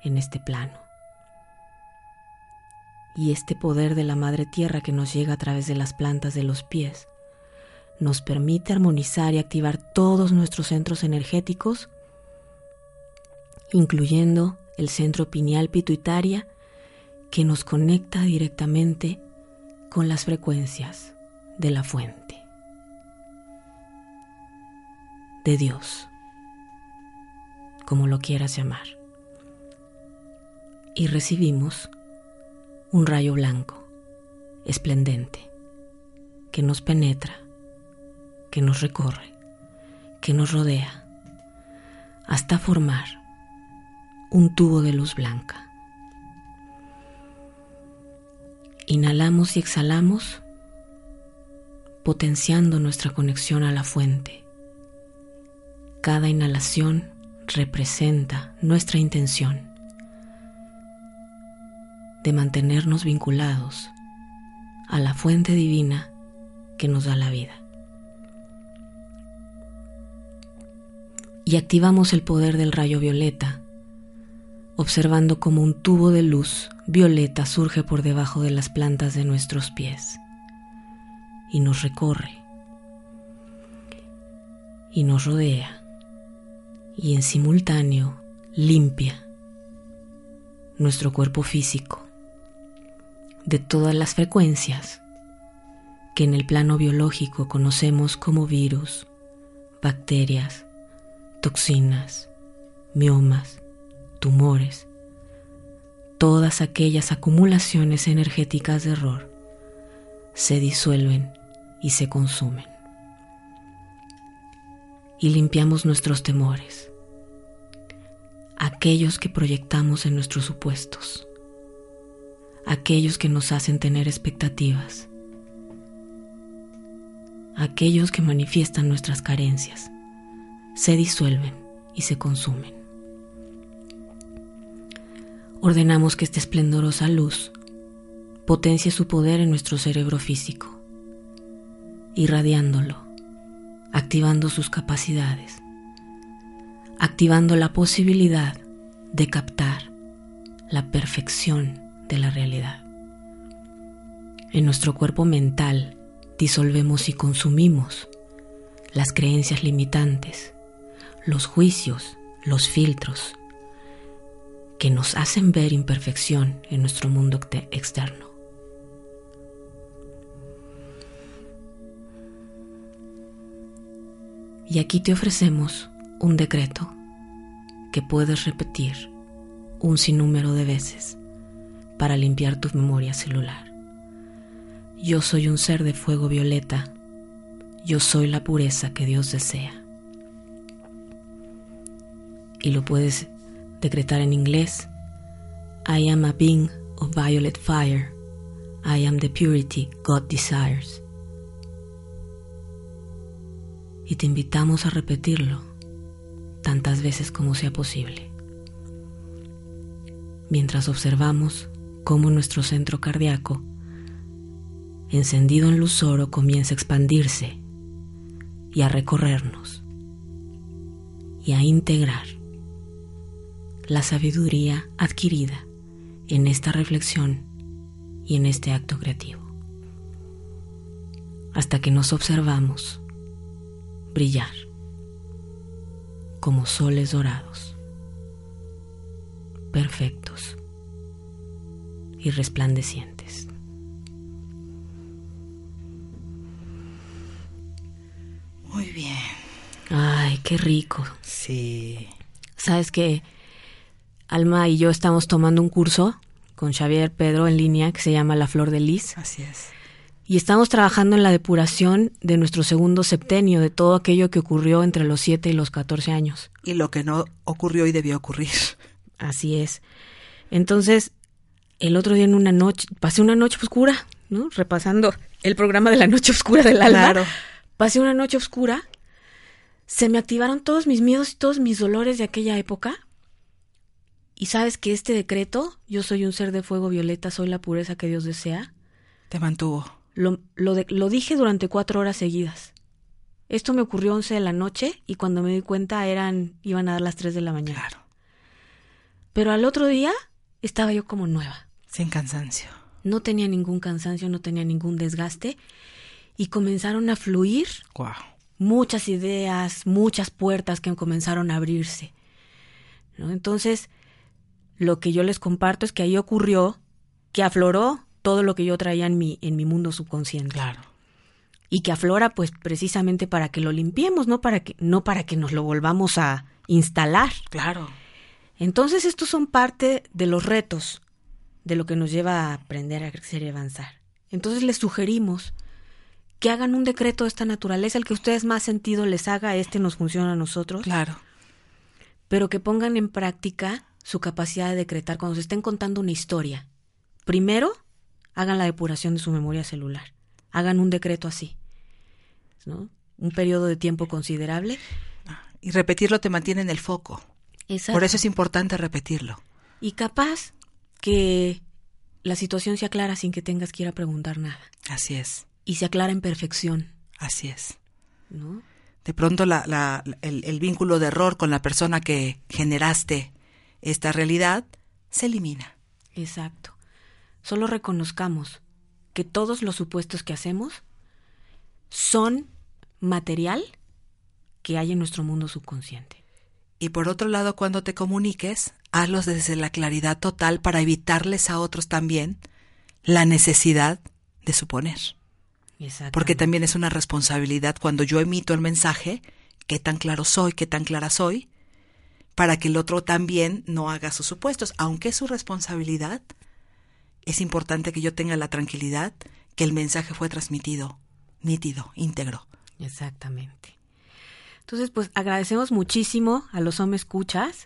en este plano. Y este poder de la Madre Tierra que nos llega a través de las plantas de los pies nos permite armonizar y activar todos nuestros centros energéticos, incluyendo el centro pineal pituitaria que nos conecta directamente con las frecuencias de la fuente, de Dios, como lo quieras llamar. Y recibimos un rayo blanco, esplendente, que nos penetra, que nos recorre, que nos rodea, hasta formar un tubo de luz blanca. Inhalamos y exhalamos, potenciando nuestra conexión a la fuente. Cada inhalación representa nuestra intención de mantenernos vinculados a la fuente divina que nos da la vida. Y activamos el poder del rayo violeta, observando como un tubo de luz violeta surge por debajo de las plantas de nuestros pies y nos recorre y nos rodea y en simultáneo limpia nuestro cuerpo físico de todas las frecuencias que en el plano biológico conocemos como virus, bacterias, toxinas, miomas, tumores, todas aquellas acumulaciones energéticas de error se disuelven y se consumen. Y limpiamos nuestros temores, aquellos que proyectamos en nuestros supuestos, aquellos que nos hacen tener expectativas, aquellos que manifiestan nuestras carencias, se disuelven y se consumen. Ordenamos que esta esplendorosa luz potencie su poder en nuestro cerebro físico, irradiándolo, activando sus capacidades, activando la posibilidad de captar la perfección de la realidad. En nuestro cuerpo mental disolvemos y consumimos las creencias limitantes, los juicios, los filtros que nos hacen ver imperfección en nuestro mundo externo. Y aquí te ofrecemos un decreto que puedes repetir un sinnúmero de veces para limpiar tu memoria celular. Yo soy un ser de fuego violeta. Yo soy la pureza que Dios desea. Y lo puedes decretar en inglés. I am a being of violet fire. I am the purity God desires. Y te invitamos a repetirlo tantas veces como sea posible. Mientras observamos cómo nuestro centro cardíaco, encendido en luz oro, comienza a expandirse y a recorrernos y a integrar la sabiduría adquirida en esta reflexión y en este acto creativo. Hasta que nos observamos brillar como soles dorados, perfectos y resplandecientes. Muy bien. Ay, qué rico. Sí. Sabes que Alma y yo estamos tomando un curso con Xavier Pedro en línea que se llama La Flor de Lis. Así es. Y estamos trabajando en la depuración de nuestro segundo septenio, de todo aquello que ocurrió entre los 7 y los 14 años. Y lo que no ocurrió y debió ocurrir. Así es. Entonces, el otro día en una noche, pasé una noche oscura, ¿no? Repasando el programa de la noche oscura del alma. Claro. Pasé una noche oscura. Se me activaron todos mis miedos y todos mis dolores de aquella época. Y sabes que este decreto, yo soy un ser de fuego violeta, soy la pureza que Dios desea, Te mantuvo. lo, lo, de- lo dije durante cuatro horas seguidas. Esto me ocurrió 11 de la noche y cuando me di cuenta eran, iban a dar las 3 de la mañana. Claro. Pero al otro día estaba yo como nueva. Sin cansancio. No tenía ningún cansancio, no tenía ningún desgaste y comenzaron a fluir Wow. muchas ideas, muchas puertas que comenzaron a abrirse. ¿no? Entonces, lo que yo les comparto es que ahí ocurrió que afloró todo lo que yo traía en mi, en mi mundo subconsciente. Claro. Y que aflora, pues, precisamente para que lo limpiemos, no para que, no para que nos lo volvamos a instalar. Claro. Entonces, estos son parte de los retos de lo que nos lleva a aprender a crecer y avanzar. Entonces, les sugerimos que hagan un decreto de esta naturaleza, el que ustedes más sentido les haga, este nos funciona a nosotros, Claro. pero que pongan en práctica su capacidad de decretar cuando se estén contando una historia. Primero, hagan la depuración de su memoria celular. Hagan un decreto así. ¿no? Un periodo de tiempo considerable. Y repetirlo te mantiene en el foco. Exacto. Por eso es importante repetirlo. Y capaz que la situación se aclara sin que tengas que ir a preguntar nada. Así es. Y se aclara en perfección, Así es. ¿no? de pronto la, la, el, el vínculo de error con la persona que generaste esta realidad se elimina. Exacto. Solo reconozcamos que todos los supuestos que hacemos son material que hay en nuestro mundo subconsciente. Y por otro lado, cuando te comuniques, hazlos desde la claridad total para evitarles a otros también la necesidad de suponer. Porque también es una responsabilidad cuando yo emito el mensaje, qué tan claro soy, qué tan clara soy, para que el otro también no haga sus supuestos. Aunque es su responsabilidad, es importante que yo tenga la tranquilidad que el mensaje fue transmitido, nítido, íntegro. Exactamente. Entonces, pues agradecemos muchísimo a los hombres escuchas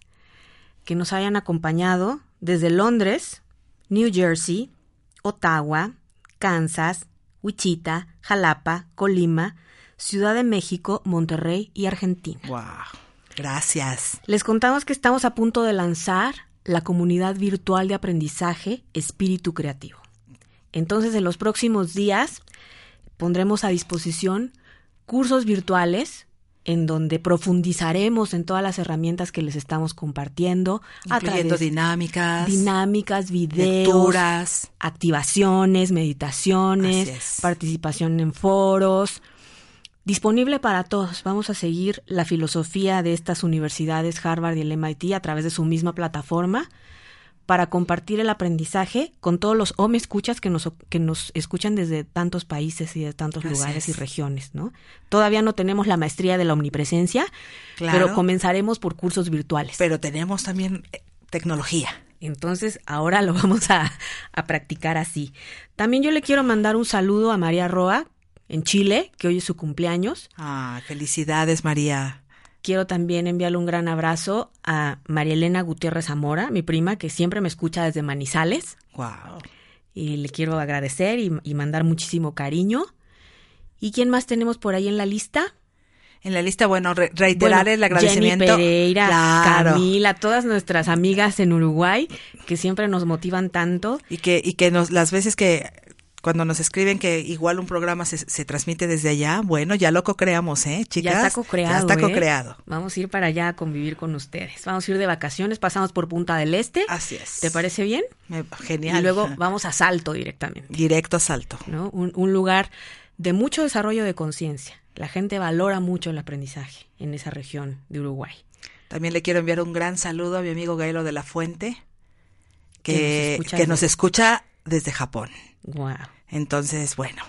que nos hayan acompañado desde Londres, New Jersey, Ottawa, Kansas, Wichita, Jalapa, Colima, Ciudad de México, Monterrey y Argentina. Wow. Gracias. Les contamos que estamos a punto de lanzar la comunidad virtual de aprendizaje Espíritu Creativo. Entonces, en los próximos días pondremos a disposición cursos virtuales en donde profundizaremos en todas las herramientas que les estamos compartiendo. Incluyendo dinámicas. Dinámicas, videos. Lecturas. Activaciones, meditaciones, participación en foros. Disponible para todos. Vamos a seguir la filosofía de estas universidades, Harvard y el MIT, a través de su misma plataforma para compartir el aprendizaje con todos los o escuchas que nos, que nos escuchan desde tantos países y de tantos lugares y regiones, ¿no? Todavía no tenemos la maestría de la omnipresencia, pero comenzaremos por cursos virtuales. Pero tenemos también eh, tecnología. Entonces, ahora lo vamos a, a practicar así. También yo le quiero mandar un saludo a María Roa, en Chile, que hoy es su cumpleaños. Ah, felicidades, María. Quiero también enviarle un gran abrazo a María Elena Gutiérrez Zamora, mi prima, que siempre me escucha desde Manizales. Wow. Y le quiero agradecer y, mandar muchísimo cariño. ¿Y quién más tenemos por ahí en la lista? En la lista, bueno, reiterar el agradecimiento. Jenny Pereira, Camila, todas nuestras amigas en Uruguay que siempre nos motivan tanto. Y que, y que nos, las veces que cuando nos escriben que igual un programa se, se transmite desde allá, bueno, ya lo co-creamos, ¿eh, chicas? Ya está co-creado. Ya está ¿eh? co-creado. Vamos a ir para allá a convivir con ustedes. Vamos a ir de vacaciones, pasamos por Punta del Este. Así es. ¿Te parece bien? genial. Y luego vamos a Salto directamente. Directo a Salto. ¿no? Un, un lugar de mucho desarrollo de conciencia. La gente valora mucho el aprendizaje en esa región de Uruguay. También le quiero enviar un gran saludo a mi amigo Gaelo de la Fuente, que, que nos escucha, desde Japón. Wow. Entonces, bueno,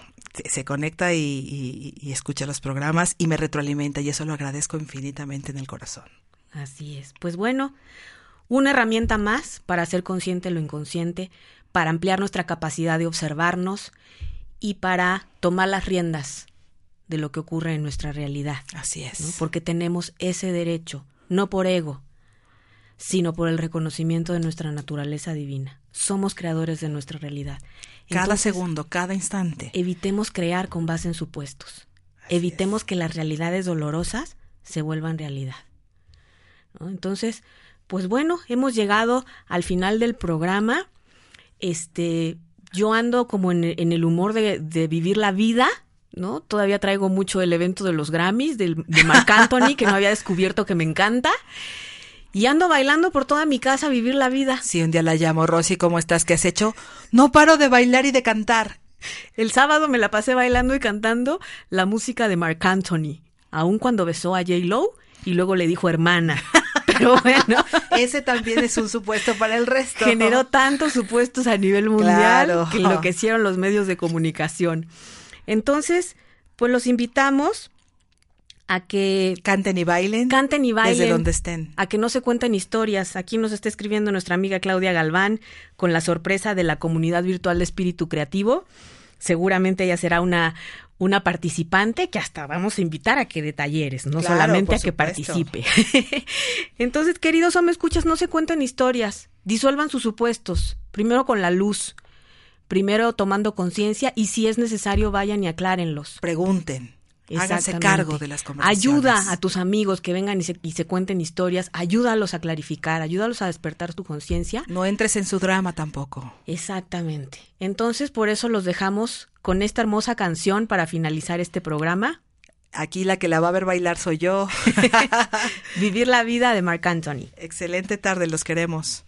se conecta y, escucha los programas y me retroalimenta y eso lo agradezco infinitamente en el corazón. Así es. Pues bueno, una herramienta más para hacer consciente lo inconsciente, para ampliar nuestra capacidad de observarnos y para tomar las riendas de lo que ocurre en nuestra realidad. Así es. Porque tenemos ese derecho, no por ego, sino por el reconocimiento de nuestra naturaleza divina. Somos creadores de nuestra realidad. Cada segundo, cada instante. Evitemos crear con base en supuestos. evitemos que las realidades dolorosas se vuelvan realidad. Entonces, pues bueno, hemos llegado al final del programa. Este, yo ando como en, el humor de, vivir la vida, ¿no? Todavía traigo mucho el evento de los Grammys, de Marc Anthony, que no había descubierto que me encanta. Y ando bailando por toda mi casa a vivir la vida. Si un día la llamo, Rosy, ¿cómo estás? ¿Qué has hecho? No paro de bailar y de cantar. El sábado me la pasé bailando y cantando la música de Marc Anthony, aun cuando besó a J. Lo y luego le dijo hermana. Pero bueno. Ese también es un supuesto para el resto. Generó tantos supuestos a nivel mundial que enloquecieron los medios de comunicación. Entonces, pues los invitamos a que canten y bailen. Canten y bailen. Desde donde estén. A que no se cuenten historias. Aquí nos está escribiendo nuestra amiga Claudia Galván con la sorpresa de la comunidad virtual de espíritu creativo. Seguramente ella será una, una participante que hasta vamos a invitar a que de talleres, no solamente a que participe. Entonces, queridos hombres, escuchas, no se cuenten historias, disuelvan sus supuestos, primero con la luz, primero tomando conciencia y si es necesario vayan y aclárenlos. Pregunten. Háganse cargo de las conversaciones. Ayuda a tus amigos que vengan y se, y se cuenten historias, ayúdalos a clarificar, ayúdalos a despertar tu conciencia. No entres en su drama tampoco. Aquí la que la va a ver bailar soy yo. Vivir la vida de Marc Anthony. Excelente tarde, los queremos.